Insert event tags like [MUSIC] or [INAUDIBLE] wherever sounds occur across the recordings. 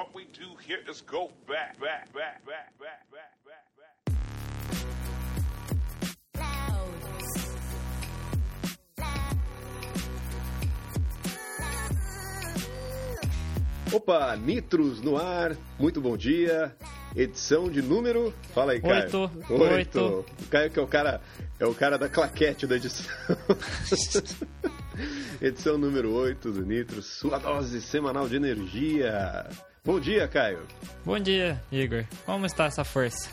what we do here is go back, back, back, back, back, back, back, back. Opa, Nitros no ar, muito bom dia. Edição de número. Fala aí, Caio. Oito. Oito. Oito. O Caio que é o cara, é o cara da claquete da edição. [LAUGHS] [LAUGHS] edição número 8 do Nitros, sua dose semanal de energia. Bom dia, Caio. Bom dia, Igor. Como está essa força?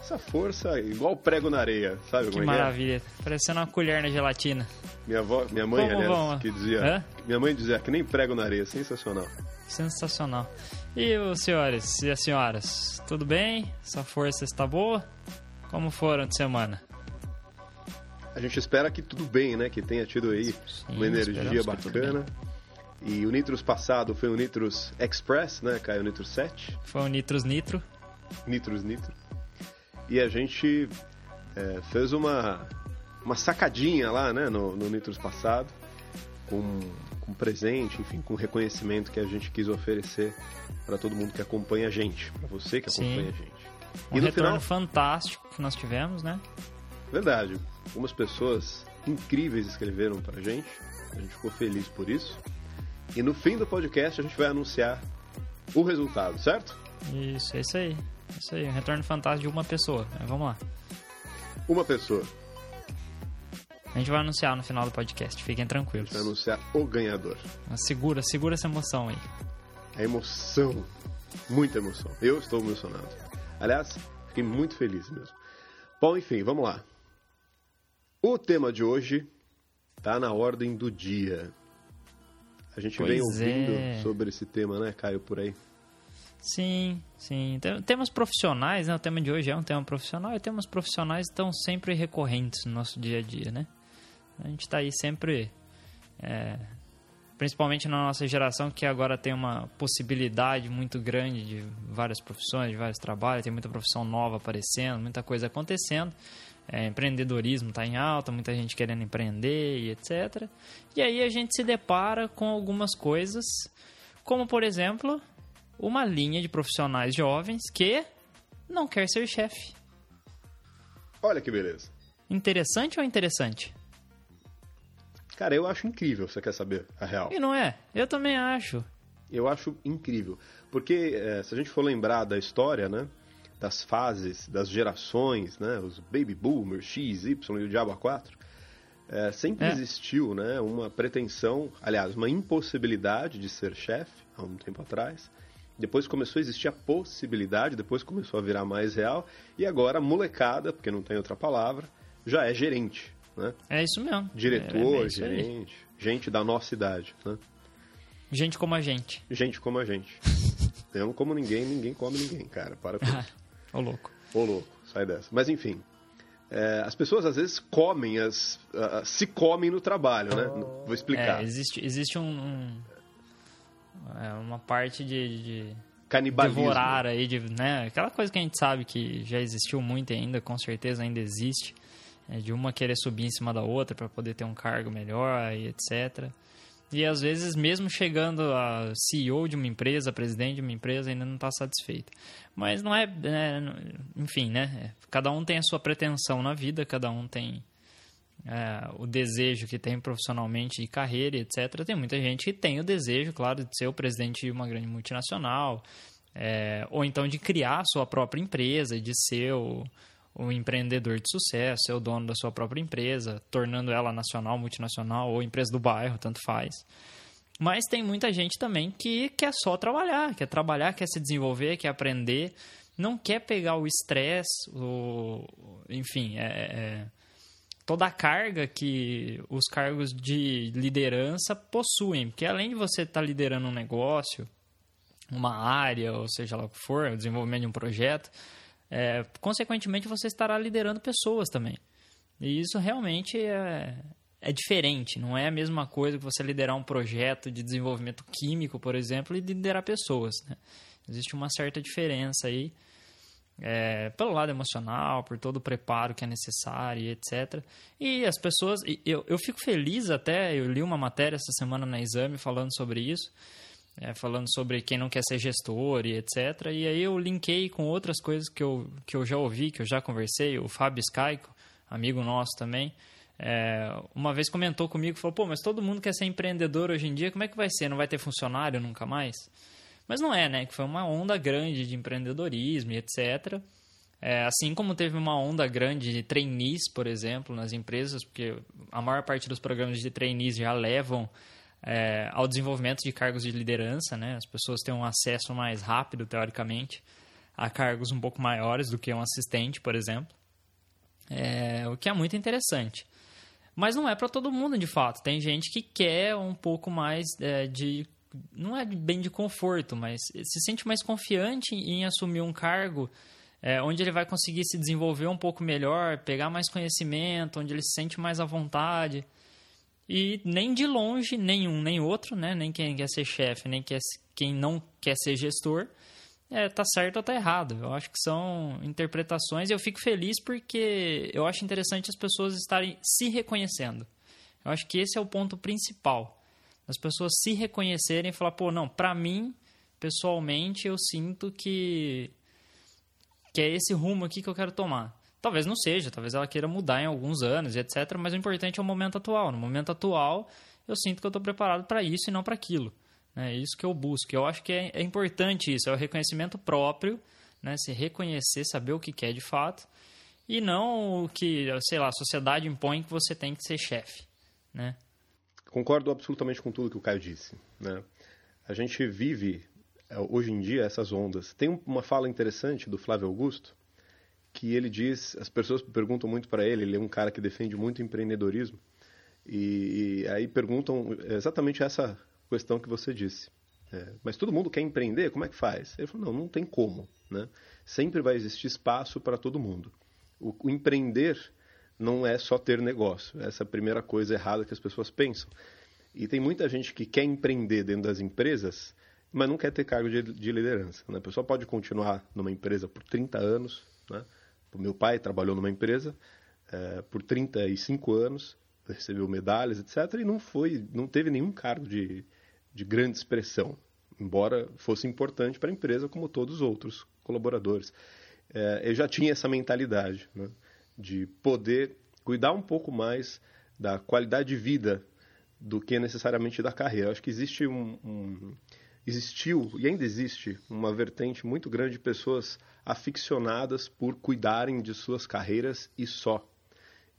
Essa força igual prego na areia, sabe Que é é? maravilha. Parecendo uma colher na gelatina. Minha, avó, minha mãe, Como aliás, vão? que dizia. Hã? Minha mãe dizia que nem prego na areia, sensacional. Sensacional. E os senhores e as senhoras? Tudo bem? Essa força está boa? Como foram de semana? A gente espera que tudo bem, né? Que tenha tido aí uma energia bacana. E o Nitros passado foi o Nitros Express, né? Caiu o Nitros 7. Foi o Nitros Nitro. Nitros Nitro. E a gente é, fez uma, uma sacadinha lá, né? No, no Nitros passado. Com, com presente, enfim, com reconhecimento que a gente quis oferecer para todo mundo que acompanha a gente. para você que Sim. acompanha a gente. Um e no retorno final, fantástico que nós tivemos, né? Verdade. Algumas pessoas incríveis escreveram pra gente. A gente ficou feliz por isso. E no fim do podcast a gente vai anunciar o resultado, certo? Isso, é isso aí. É Isso aí, um retorno fantástico de uma pessoa. Mas Vamos lá. Uma pessoa. A gente vai anunciar no final do podcast, fiquem tranquilos. Vai anunciar o ganhador. Mas Segura, segura essa emoção aí. A emoção. Muita emoção. Eu estou emocionado. Aliás, fiquei muito feliz mesmo. Bom, enfim, vamos lá. O tema de hoje tá na ordem do dia. A gente vem Pois ouvindo é. sobre esse tema, né, Caio, por aí. Sim, sim. Tem- Temas profissionais, né? O tema de hoje é um tema profissional e temas profissionais estão sempre recorrentes no nosso dia a dia, né? A gente está aí sempre, é, principalmente na nossa geração, que agora tem uma possibilidade muito grande de várias profissões, de vários trabalhos, tem muita profissão nova aparecendo, muita coisa acontecendo. É, empreendedorismo está em alta, muita gente querendo empreender e etc. E aí a gente se depara com algumas coisas, como por exemplo, uma linha de profissionais jovens que não quer ser chefe. Olha que beleza. Interessante ou interessante? Cara, eu acho incrível, você quer saber a real? E não é? Eu também acho. Eu acho incrível. Porque eh, se a gente for lembrar da história, né? Das fases, das gerações, né? Os baby boomers, X, Y e o Diabo 4 sempre É. existiu, né? Uma pretensão, aliás, uma impossibilidade de ser chefe há um tempo atrás. Depois começou a existir a possibilidade, depois começou a virar mais real. E agora a molecada, porque não tem outra palavra, já é gerente, né? É isso mesmo. Diretor, É, é gerente, gente da nossa idade, né? Gente como a gente. Gente como a gente. [LAUGHS] Eu não como ninguém, ninguém come ninguém, cara. Para com [LAUGHS] isso. Ô louco. Ô louco, sai dessa. Mas enfim, é, as pessoas às vezes comem, as, ah, se comem no trabalho, né? Vou explicar. É, existe, existe um, um- é, uma parte de, de Canibalismo. devorar aí, de, né? Aquela coisa que a gente sabe que já existiu muito e ainda, com certeza ainda existe. é, de uma querer subir em cima da outra para poder ter um cargo melhor e etc. E às vezes, mesmo chegando a CEO de uma empresa, presidente de uma empresa, ainda não está satisfeito. Mas não é, é, Enfim, né? Cada um tem a sua pretensão na vida, cada um tem é, o desejo que tem profissionalmente de carreira, etc. Tem muita gente que tem o desejo, claro, de ser o presidente de uma grande multinacional, é, ou então de criar a sua própria empresa, de ser o, o empreendedor de sucesso, ser o dono da sua própria empresa, tornando ela nacional, multinacional ou empresa do bairro, tanto faz. Mas tem muita gente também que quer só trabalhar, quer trabalhar, quer se desenvolver, quer aprender, não quer pegar o estresse, o, enfim, é, é, toda a carga que os cargos de liderança possuem. Porque além de você estar liderando um negócio, uma área, ou seja lá o que for, o desenvolvimento de um projeto, é, consequentemente você estará liderando pessoas também. E isso realmente é, é diferente, não é a mesma coisa que você liderar um projeto de desenvolvimento químico, por exemplo, e liderar pessoas. Né? Existe uma certa diferença aí, é, pelo lado emocional, por todo o preparo que é necessário, etc. E as pessoas, eu, eu fico feliz até, eu li uma matéria essa semana na Exame falando sobre isso, é, falando sobre quem não quer ser gestor e etc. E aí eu linkei com outras coisas que eu, que eu já ouvi, que eu já conversei. O Fábio Scaico, amigo nosso também, é, uma vez comentou comigo, falou, pô, mas todo mundo quer ser empreendedor hoje em dia, como é que vai ser? Não vai ter funcionário nunca mais? Mas não é, né? Que foi uma onda grande de empreendedorismo e etc. É, assim como teve uma onda grande de trainees, por exemplo, nas empresas, porque a maior parte dos programas de trainees já levam é, ao desenvolvimento de cargos de liderança, né? As pessoas têm um acesso mais rápido, teoricamente, a cargos um pouco maiores do que um assistente, por exemplo. É, o que é muito interessante. Mas não é para todo mundo, de fato. Tem gente que quer um pouco mais é, de. Não é bem de conforto, mas se sente mais confiante em assumir um cargo é, onde ele vai conseguir se desenvolver um pouco melhor, pegar mais conhecimento, onde ele se sente mais à vontade. E nem de longe, nenhum nem outro, né? nem quem quer ser chefe, nem quem não quer ser gestor, é, tá certo ou tá errado. Eu acho que são interpretações e eu fico feliz porque eu acho interessante as pessoas estarem se reconhecendo. Eu acho que esse é o ponto principal. As pessoas se reconhecerem e falar, pô, não, pra mim, pessoalmente, eu sinto que, que é esse rumo aqui que eu quero tomar. Talvez não seja, talvez ela queira mudar em alguns anos e etc. Mas o importante é o momento atual. No momento atual, eu sinto que eu estou preparado para isso e não para aquilo. É isso que eu busco. Eu acho que é, é importante isso, é o reconhecimento próprio, né? se reconhecer, saber o que quer de fato, e não o que, sei lá, a sociedade impõe que você tem que ser chefe. Né? Concordo absolutamente com tudo que o Caio disse. Né? A gente vive, é, hoje em dia, essas ondas. Tem uma fala interessante do Flávio Augusto, que ele diz, as pessoas perguntam muito para ele, ele é um cara que defende muito empreendedorismo, e, e aí perguntam exatamente essa questão que você disse. É, mas todo mundo quer empreender, como é que faz? Ele falou, não, não tem como. Né? Sempre vai existir espaço para todo mundo. O, o, empreender não é só ter negócio. Essa é a primeira coisa errada que as pessoas pensam. E tem muita gente que quer empreender dentro das empresas, mas não quer ter cargo de, de liderança. Né? A pessoa pode continuar numa empresa por 30 anos. Né? O meu pai trabalhou numa empresa é, por 35 anos, recebeu medalhas, etc. E não foi, não teve nenhum cargo de, de grande expressão, embora fosse importante para a empresa como todos os outros colaboradores. É, eu já tinha essa mentalidade né, de poder cuidar um pouco mais da qualidade de vida do que necessariamente da carreira. Eu acho que existe um, um, existiu e ainda existe uma vertente muito grande de pessoas aficionadas por cuidarem de suas carreiras e só.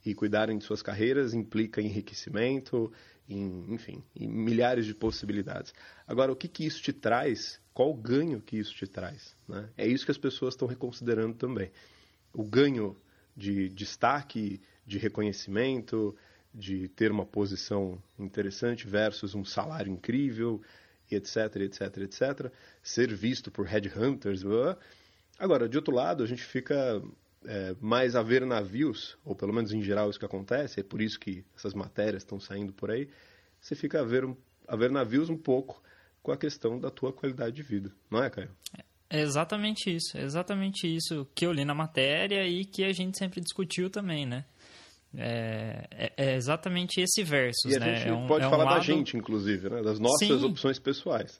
E cuidarem de suas carreiras implica enriquecimento, em, enfim, em milhares de possibilidades. Agora, o que, que isso te traz? Qual o ganho que isso te traz? Né? É isso que as pessoas estão reconsiderando também. O ganho de destaque, de reconhecimento, de ter uma posição interessante versus um salário incrível, etc, etc, etc. Ser visto por headhunters. Agora, de outro lado, a gente fica é, mais a ver navios, ou pelo menos em geral isso que acontece, é por isso que essas matérias estão saindo por aí, você fica a ver, a ver navios um pouco com a questão da tua qualidade de vida, não é, Caio? É exatamente isso, é exatamente isso que eu li na matéria e que a gente sempre discutiu também, né? É, é, é exatamente esse versus, e a né? gente é um, pode é falar um lado... da gente, inclusive, né? Das nossas Sim. opções pessoais.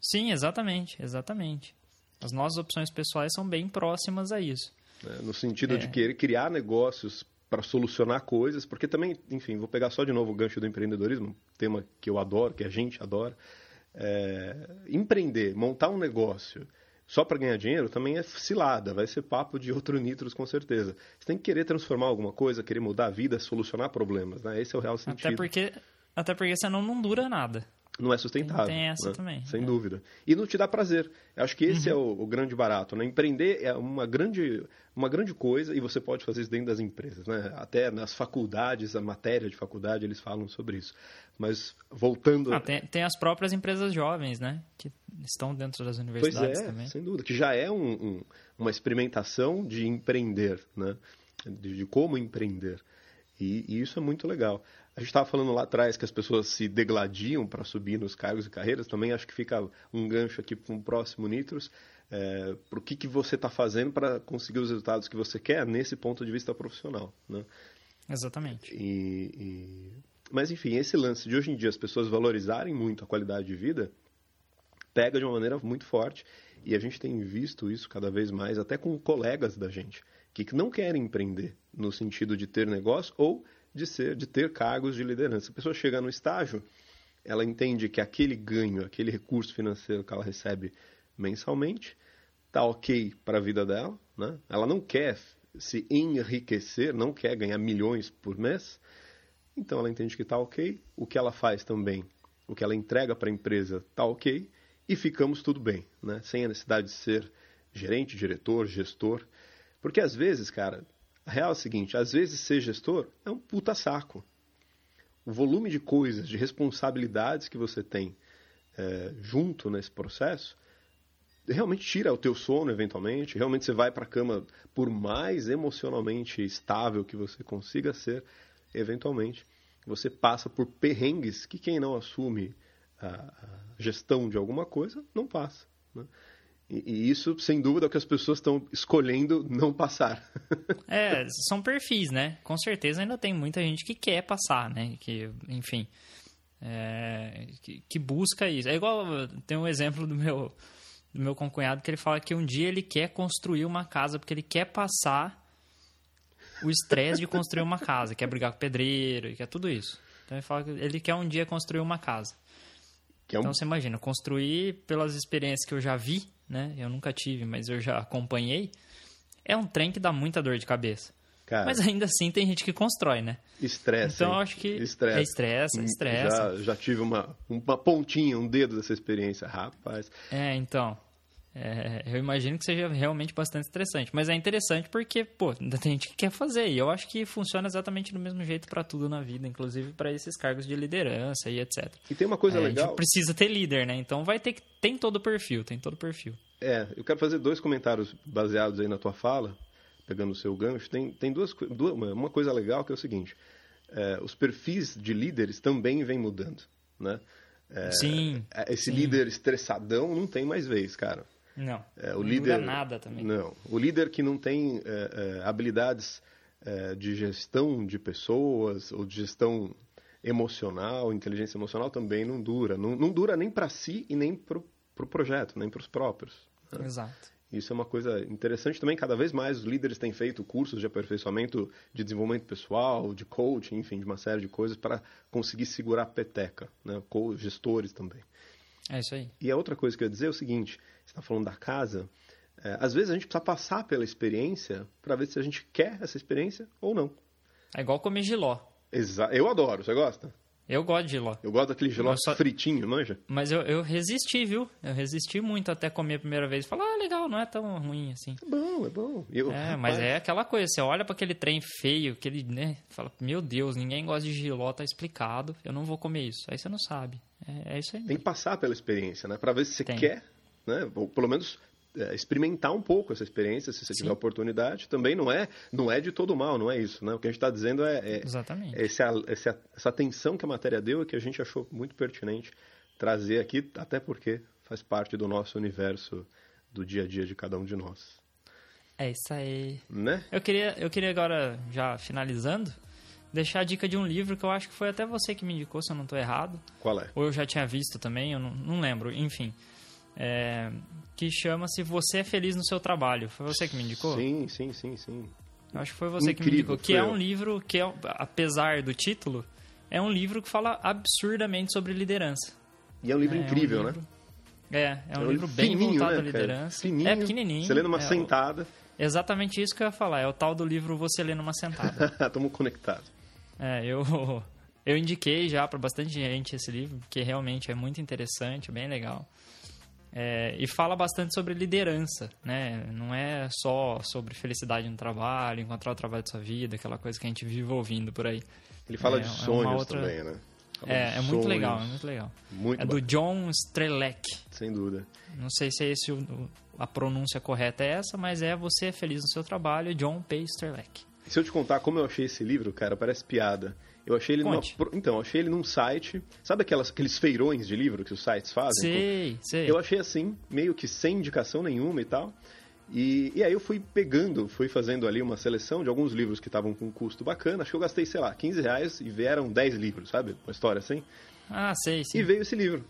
Sim, exatamente, exatamente. As nossas opções pessoais são bem próximas a isso. Né? No sentido É. de querer criar negócios para solucionar coisas, porque também, enfim, vou pegar só de novo o gancho do empreendedorismo, tema que eu adoro, que a gente adora. É, empreender, montar um negócio só para ganhar dinheiro também é cilada, vai ser papo de outro nitros com certeza. Você tem que querer transformar alguma coisa, querer mudar a vida, solucionar problemas, né? Esse é o real sentido. Até porque, até porque senão não dura nada. Não é sustentável. Tem essa né? também, Sem é. dúvida. E não te dá prazer. Eu acho que esse é o, o grande barato. Né? Empreender é uma grande, uma grande coisa e você pode fazer isso dentro das empresas. Né? Até nas faculdades, a matéria de faculdade, eles falam sobre isso. Mas voltando. Ah, tem, tem as próprias empresas jovens, né? Que estão dentro das Pois universidades é, também. sem dúvida. Que já é um- um- uma experimentação de empreender, né? De, de como empreender. E, e isso é muito legal. A gente estava falando lá atrás que as pessoas se degladiam para subir nos cargos e carreiras. Também acho que fica um gancho aqui para um próximo Nitros. É, para o que, que você está fazendo para conseguir os resultados que você quer nesse ponto de vista profissional. Né? Exatamente. E, e- Mas, enfim, esse lance de hoje em dia as pessoas valorizarem muito a qualidade de vida pega de uma maneira muito forte. E a gente tem visto isso cada vez mais, até com colegas da gente, que não querem empreender no sentido de ter negócio ou de ser, de ter cargos de liderança. A pessoa chega no estágio, ela entende que aquele ganho, aquele recurso financeiro que ela recebe mensalmente, está ok para a vida dela, né? Ela não quer se enriquecer, não quer ganhar milhões por mês, então ela entende que está ok. O que ela faz também, o que ela entrega para a empresa está ok e ficamos tudo bem, né? Sem a necessidade de ser gerente, diretor, gestor. Porque às vezes, cara, a real é o seguinte, às vezes ser gestor é um puta saco. O volume de coisas, de responsabilidades que você tem é, junto nesse processo, realmente tira o teu sono eventualmente, realmente você vai para a cama por mais emocionalmente estável que você consiga ser, eventualmente você passa por perrengues que quem não assume a, gestão de alguma coisa não passa. Né? E, e, isso, sem dúvida, é o que as pessoas estão escolhendo não passar. [LAUGHS] é, são perfis, né? Com certeza ainda tem muita gente que quer passar, né? Que, enfim, é, que, que busca isso. É igual, tem um exemplo do meu do meu concunhado que ele fala que um dia ele quer construir uma casa porque ele quer passar o estresse de construir uma casa, quer brigar com o pedreiro, quer tudo isso. Então ele fala que ele quer um dia construir uma casa. É um... Então você imagina, construir pelas experiências que eu já vi, né? Eu nunca tive, mas eu já acompanhei. É um trem que dá muita dor de cabeça. Cara, mas ainda assim tem gente que constrói, né? Estresse. Então eu acho que estresse. é estresse, estresse. Já, já tive uma, uma pontinha, um dedo dessa experiência, rapaz. É, então. É, eu imagino que seja realmente bastante estressante. Mas é interessante porque, pô, ainda tem gente que quer fazer. E eu acho que funciona exatamente do mesmo jeito para tudo na vida, inclusive para esses cargos de liderança e etc. E tem uma coisa é, legal. A gente precisa ter líder, né? Então vai ter que. Tem todo o perfil, tem todo o perfil. É, eu quero fazer dois comentários baseados aí na tua fala, pegando o seu gancho. Tem, tem duas, duas uma coisa legal que é o seguinte: é, os perfis de líderes também vêm mudando, né? É, sim. Esse sim. líder estressadão não tem mais vez, cara. Não. É, o não líder nada também. Não. O líder que não tem é, é, habilidades é, de gestão de pessoas ou de gestão emocional, inteligência emocional também não dura. Não, não dura nem para si e nem para o pro projeto, nem para os próprios. Né? Exato. Isso é uma coisa interessante também. Cada vez mais os líderes têm feito cursos de aperfeiçoamento de desenvolvimento pessoal, de coaching, enfim, de uma série de coisas para conseguir segurar a peteca. Né? Gestores também. É isso aí. E a outra coisa que eu ia dizer é o seguinte: está falando da casa. É, às vezes a gente precisa passar pela experiência para ver se a gente quer essa experiência ou não. É igual comer giló. Exa eu adoro. Você gosta? Eu gosto de giló. Eu gosto daquele giló só... fritinho, manja? Mas eu, eu resisti, viu? Eu resisti muito até comer a primeira vez. Falar, ah, legal, não é tão ruim assim. É bom, é bom. Eu, é, rapaz... mas é aquela coisa, você olha para aquele trem feio, aquele, né? Fala, meu Deus, ninguém gosta de giló, tá explicado, eu não vou comer isso. Aí você não sabe. É, é isso aí. Tem que passar pela experiência, né? Para ver se você Tem. quer, né? Ou pelo menos é, experimentar um pouco essa experiência, se você Sim. tiver oportunidade. Também não é, não é de todo mal, não é isso, né? O que a gente está dizendo é, é, Exatamente. É esse, essa, essa atenção que a matéria deu e que a gente achou muito pertinente trazer aqui, até porque faz parte do nosso universo do dia a dia de cada um de nós. É isso aí. Né? Eu queria, eu queria agora, já finalizando, deixar a dica de um livro que eu acho que foi até você que me indicou, se eu não estou errado. Qual é? Ou eu já tinha visto também, eu não, não lembro. Enfim, é, que chama-se Você é Feliz no Seu Trabalho. Foi você que me indicou? Sim, sim, sim, sim. Eu acho que foi você Incrível, que me indicou. Que é um livro que, é, apesar do título, é um livro que fala absurdamente sobre liderança. E é um livro é, incrível, é um livro, né? É, é um, é um livro bem voltado né, à liderança. Fininho, é pequenininho. Você lê numa é, sentada. Exatamente isso que eu ia falar. É o tal do livro Você lê numa sentada. [LAUGHS] Estamos conectados. É, eu, [LAUGHS] eu indiquei já para bastante gente esse livro, porque realmente é muito interessante, bem legal. É, e fala bastante sobre liderança, né? Não é só sobre felicidade no trabalho, encontrar o trabalho da sua vida, aquela coisa que a gente vive ouvindo por aí. Ele fala é, de sonhos é outra... também, né? Fala é, é sonhos. muito legal, é muito legal. Muito é do John Strelec. Sem dúvida. Não sei se é esse o, a pronúncia correta é essa, mas é Você é Feliz no Seu Trabalho, John P. Strelec. Se eu te contar como eu achei esse livro, cara, parece piada. Eu achei ele numa, então, achei ele num site, sabe aquelas, aqueles feirões de livro que os sites fazem? Sei, sei. Eu achei assim, meio que sem indicação nenhuma e tal. E, e aí eu fui pegando, fui fazendo ali uma seleção de alguns livros que estavam com um custo bacana. Acho que eu gastei, sei lá, 15 reais e vieram 10 livros, sabe? Uma história assim. Ah, sei, sim. E veio esse livro.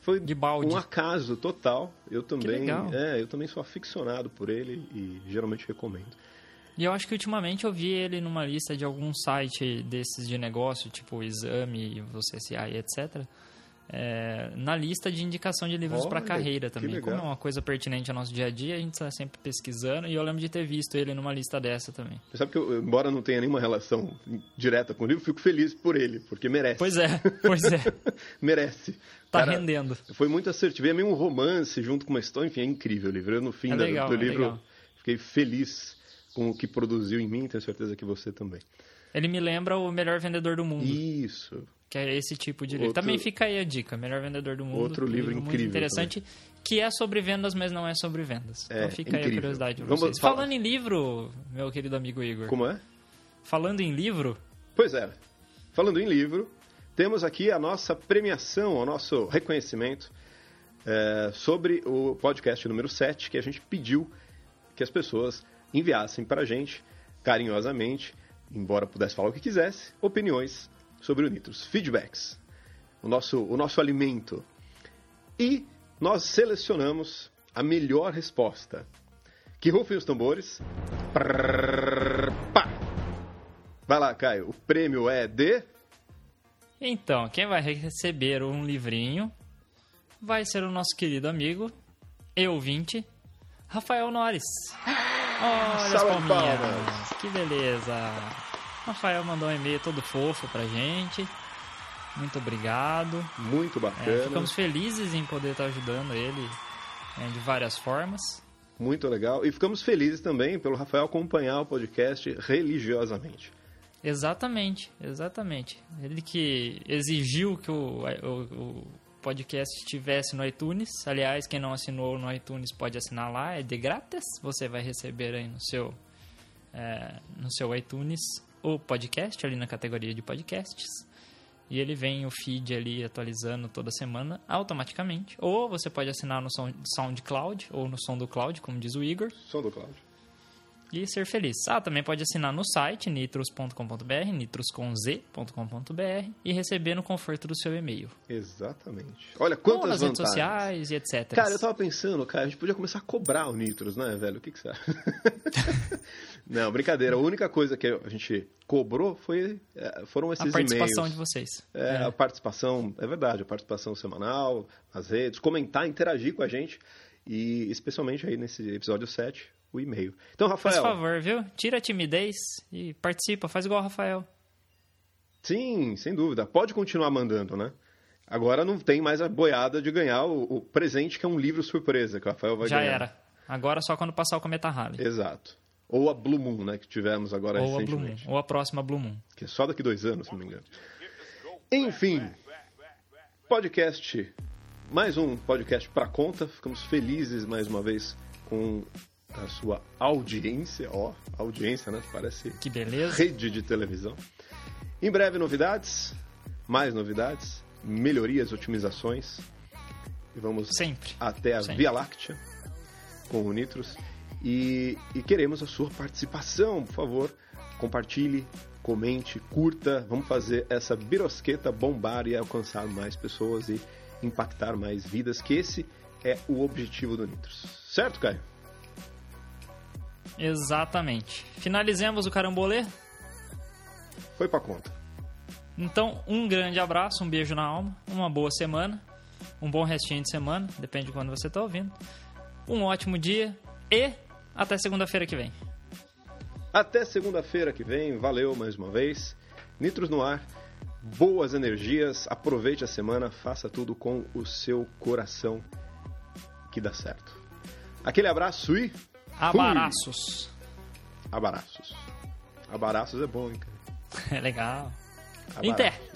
Foi De balde. um acaso total. Eu também, é, eu também sou aficionado por ele e geralmente recomendo. E eu acho que ultimamente eu vi ele numa lista de algum site desses de negócio, tipo Exame, Você CI, etc. é, na lista de indicação de livros para carreira também. Como é uma coisa pertinente ao nosso dia a dia, a gente está sempre pesquisando e eu lembro de ter visto ele numa lista dessa também. Você sabe que eu, embora não tenha nenhuma relação direta com o livro, fico feliz por ele, porque merece. Pois é, pois é. [LAUGHS] merece. Tá Cara, rendendo. Foi muito assertivo. É meio um romance junto com uma história. Enfim, é incrível o livro. Eu, no fim É legal, do é livro, legal. fiquei feliz com o que produziu em mim. Tenho certeza que você também. Ele me lembra o melhor vendedor do mundo, Isso. que é esse tipo de livro. Outro- Também fica aí a dica, melhor vendedor do mundo. Outro livro muito incrível interessante, que é sobre vendas, mas não é sobre vendas. É, então fica aí a incrível. curiosidade pra Vamos falar- Falando em livro, meu querido amigo Igor. Como é? Falando em livro, Pois é. Falando em livro, temos aqui a nossa premiação, o nosso reconhecimento é, sobre o podcast número 7, que a gente pediu que as pessoas enviassem para a gente, carinhosamente, embora pudesse falar o que quisesse, opiniões sobre o Nitros, feedbacks, o nosso, o nosso alimento. E nós selecionamos a melhor resposta. Que rufem os tambores. Prrr, pá. Vai lá, Caio. O prêmio é de. Então, quem vai receber um livrinho vai ser o nosso querido amigo e ouvinte, Rafael Nores. Olha as Salve palminhas, palmas. que beleza. Rafael mandou um e-mail todo fofo pra gente. Muito obrigado. Muito É, bacana. ficamos felizes em poder estar ajudando ele é, de várias formas. Muito legal. E ficamos felizes também pelo Rafael acompanhar o podcast religiosamente. Exatamente, exatamente. Ele que exigiu que o, o, o podcast estivesse no iTunes. Aliás, quem não assinou no iTunes pode assinar lá, é de grátis. Você vai receber aí no seu, é, no seu iTunes o podcast, ali na categoria de podcasts. E ele vem o feed ali atualizando toda semana automaticamente. Ou você pode assinar no Sound- SoundCloud ou no Som do Cloud, como diz o Igor Som do Cláudio. E ser feliz. Ah, também pode assinar no site nitros.com.br, nitrosconz.com.br e receber no conforto do seu e-mail. Exatamente. Olha Ou quantas nas redes vantagens. sociais e etc. Cara, eu tava pensando, cara, a gente podia começar a cobrar o Nitros, né, velho? O que, que você acha? [LAUGHS] Não, brincadeira. A única coisa que a gente cobrou foi, é, foram esses a participação e-mails. de vocês. É, É. a participação, é verdade, a participação semanal, nas redes, comentar, interagir com a gente e especialmente aí nesse episódio 7, o e-mail. Então, Por Rafael, favor, viu? Tira a timidez e participa, faz igual o Rafael. sim, sem dúvida, pode continuar mandando, né? Agora não tem mais a boiada de ganhar o, o presente que é um livro surpresa que o Rafael vai Já ganhar. era. Agora só quando passar o Cometa Halley. Exato. Ou a Blue Moon, né, que tivemos agora Ou a Blue Moon. recentemente. Ou a próxima Blue Moon. Que é só daqui dois anos, se não me engano. Enfim, podcast. Mais um podcast para conta. Ficamos felizes mais uma vez com a sua audiência. Ó, audiência, né? Parece Que beleza. rede de televisão. Em breve, novidades. Mais novidades. Melhorias, otimizações. E vamos Sempre. até a Sempre. Via Láctea com o Nitros. E, e queremos a sua participação, por favor. Compartilhe, comente, curta. Vamos fazer essa birosqueta bombar e alcançar mais pessoas e impactar mais vidas, que esse é o objetivo do Nitros. Certo, Caio? Exatamente. Finalizemos o carambolê. Foi pra conta. Então, um grande abraço, um beijo na alma, uma boa semana, um bom restinho de semana, depende de quando você está ouvindo. Um ótimo dia e até segunda-feira que vem. Até segunda-feira que vem. Valeu mais uma vez. Nitros no ar. Boas energias. Aproveite a semana. Faça tudo com o seu coração que dá certo. Aquele abraço e Abraços. abraços. Abraços é bom, hein, cara? [LAUGHS] É legal. Abraços. Inter.